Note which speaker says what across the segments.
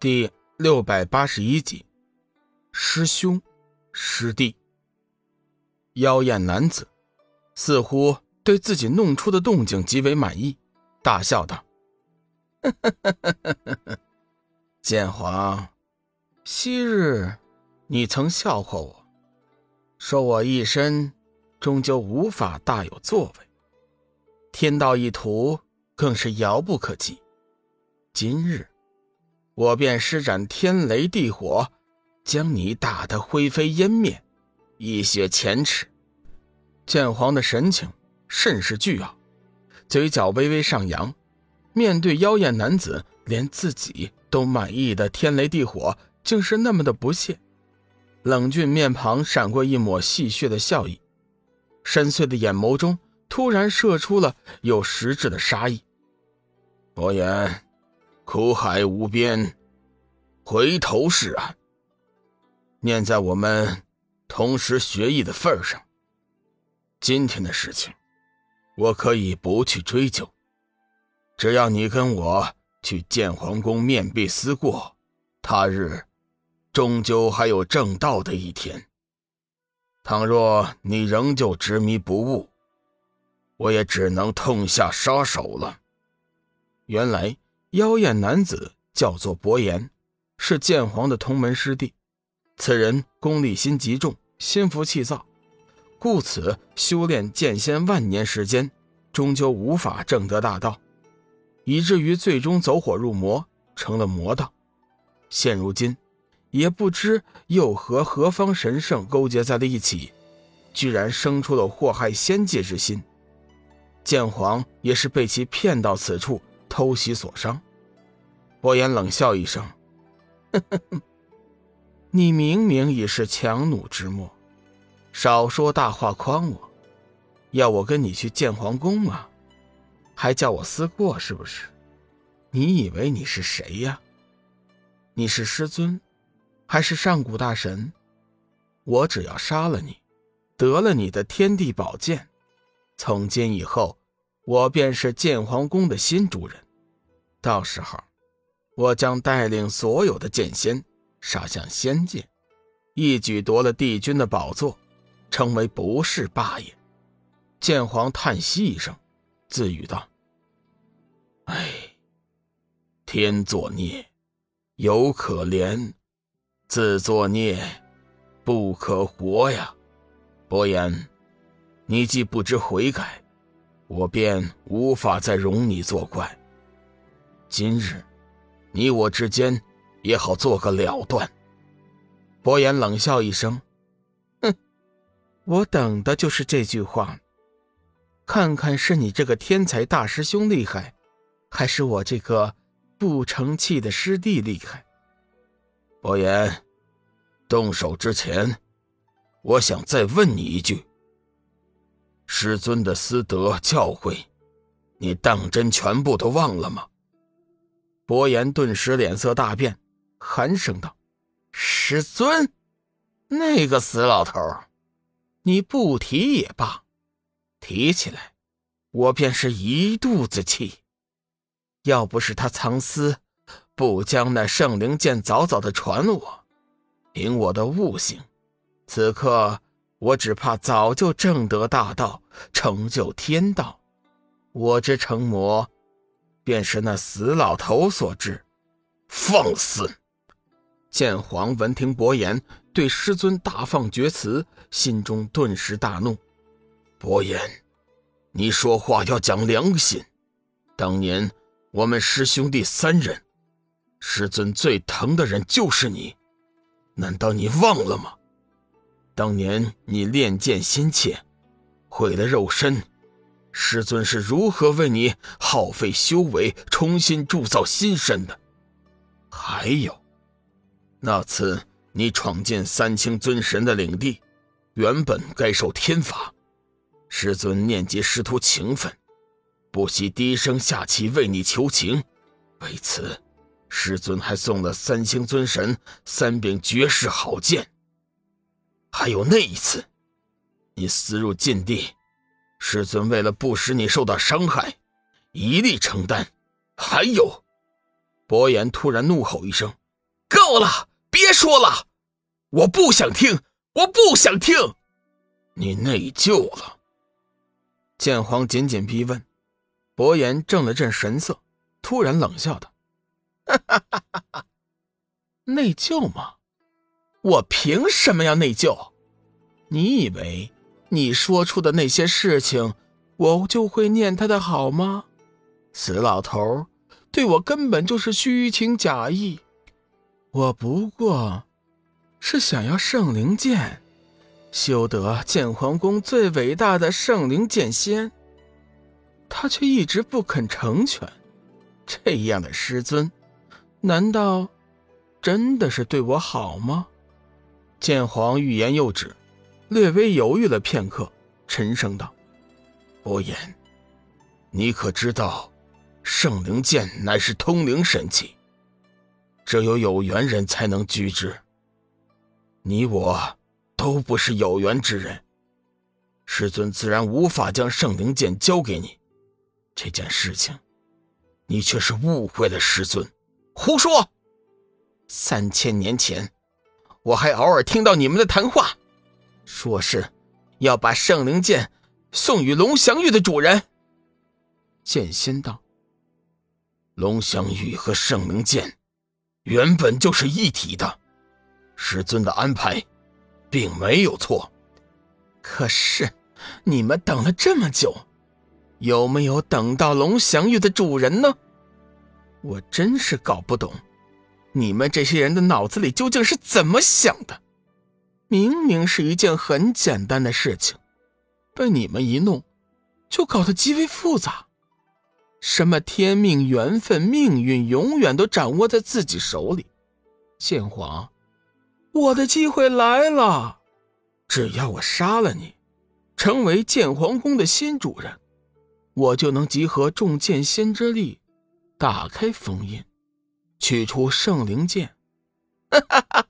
Speaker 1: 第六百八十一集，师兄，师弟。妖艳男子似乎对自己弄出的动静极为满意，大笑道：“哈哈哈哈哈剑皇，昔日你曾笑话我，说我一身终究无法大有作为，天道一途更是遥不可及。今日。”我便施展天雷地火，将你打得灰飞烟灭，一雪前耻。剑皇的神情甚是倨傲，嘴角微微上扬。面对妖艳男子，连自己都满意的天雷地火，竟是那么的不屑。冷峻面庞闪过一抹戏谑的笑意，深邃的眼眸中突然射出了有实质的杀意。
Speaker 2: 伯言。苦海无边，回头是岸。念在我们同时学艺的份上，今天的事情我可以不去追究。只要你跟我去建皇宫面壁思过，他日终究还有正道的一天。倘若你仍旧执迷不悟，我也只能痛下杀手了。
Speaker 1: 原来。妖艳男子叫做伯言，是剑皇的同门师弟。此人功利心极重，心浮气躁，故此修炼剑仙万年时间，终究无法证得大道，以至于最终走火入魔，成了魔道。现如今，也不知又和何方神圣勾结在了一起，居然生出了祸害仙界之心。剑皇也是被其骗到此处。偷袭所伤，伯言冷笑一声：“ 你明明已是强弩之末，少说大话诓我，要我跟你去建皇宫吗？还叫我思过是不是？你以为你是谁呀？你是师尊，还是上古大神？我只要杀了你，得了你的天地宝剑，从今以后。”我便是建皇宫的新主人，到时候，我将带领所有的剑仙杀向仙界，一举夺了帝君的宝座，成为不世霸业。剑皇叹息一声，自语道：“
Speaker 2: 哎，天作孽，有可怜；自作孽，不可活呀。伯言，你既不知悔改。”我便无法再容你作怪。今日，你我之间也好做个了断。
Speaker 1: 伯言冷笑一声：“哼，我等的就是这句话。看看是你这个天才大师兄厉害，还是我这个不成器的师弟厉害？”
Speaker 2: 伯言，动手之前，我想再问你一句。师尊的师德教诲，你当真全部都忘了吗？
Speaker 1: 伯颜顿时脸色大变，寒声道：“师尊，那个死老头，你不提也罢，提起来，我便是一肚子气。要不是他藏私，不将那圣灵剑早早的传我，凭我的悟性，此刻……”我只怕早就正得大道，成就天道。我之成魔，便是那死老头所致。
Speaker 2: 放肆！
Speaker 1: 剑皇闻听伯言对师尊大放厥词，心中顿时大怒。
Speaker 2: 伯言，你说话要讲良心。当年我们师兄弟三人，师尊最疼的人就是你，难道你忘了吗？当年你练剑心切，毁了肉身，师尊是如何为你耗费修为，重新铸造新身的？还有，那次你闯进三清尊神的领地，原本该受天罚，师尊念及师徒情分，不惜低声下气为你求情，为此，师尊还送了三清尊神三柄绝世好剑。还有那一次，你私入禁地，师尊为了不使你受到伤害，一力承担。还有，
Speaker 1: 伯言突然怒吼一声，
Speaker 2: 够了，别说了，我不想听，我不想听。你内疚了？
Speaker 1: 剑皇紧紧逼问。伯言正了正神色，突然冷笑道：“！内疚吗？我凭什么要内疚？你以为你说出的那些事情，我就会念他的好吗？死老头对我根本就是虚情假意，我不过是想要圣灵剑，修得剑皇宫最伟大的圣灵剑仙。”他却一直不肯成全，这样的师尊，难道真的是对我好吗？剑皇欲言又止，略微犹豫了片刻，沉声道：“
Speaker 2: 伯言，你可知道，圣灵剑乃是通灵神器，只有有缘人才能居之。你我都不是有缘之人，师尊自然无法将圣灵剑交给你。”这件事情，你却是误会了师尊。
Speaker 1: 胡说！三千年前，我还偶尔听到你们的谈话，说是要把圣灵剑送与龙翔玉的主人。剑仙道：“
Speaker 2: 龙翔玉和圣灵剑原本就是一体的，师尊的安排并没有错。
Speaker 1: 可是你们等了这么久。”有没有等到龙翔玉的主人呢？我真是搞不懂，你们这些人的脑子里究竟是怎么想的？明明是一件很简单的事情，被你们一弄，就搞得极为复杂。什么天命、缘分、命运，永远都掌握在自己手里。剑皇，我的机会来了！只要我杀了你，成为剑皇宫的新主人。我就能集合众剑仙之力，打开封印，取出圣灵剑。哈哈哈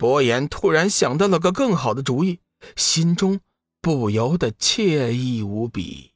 Speaker 1: 伯言突然想到了个更好的主意，心中不由得惬意无比。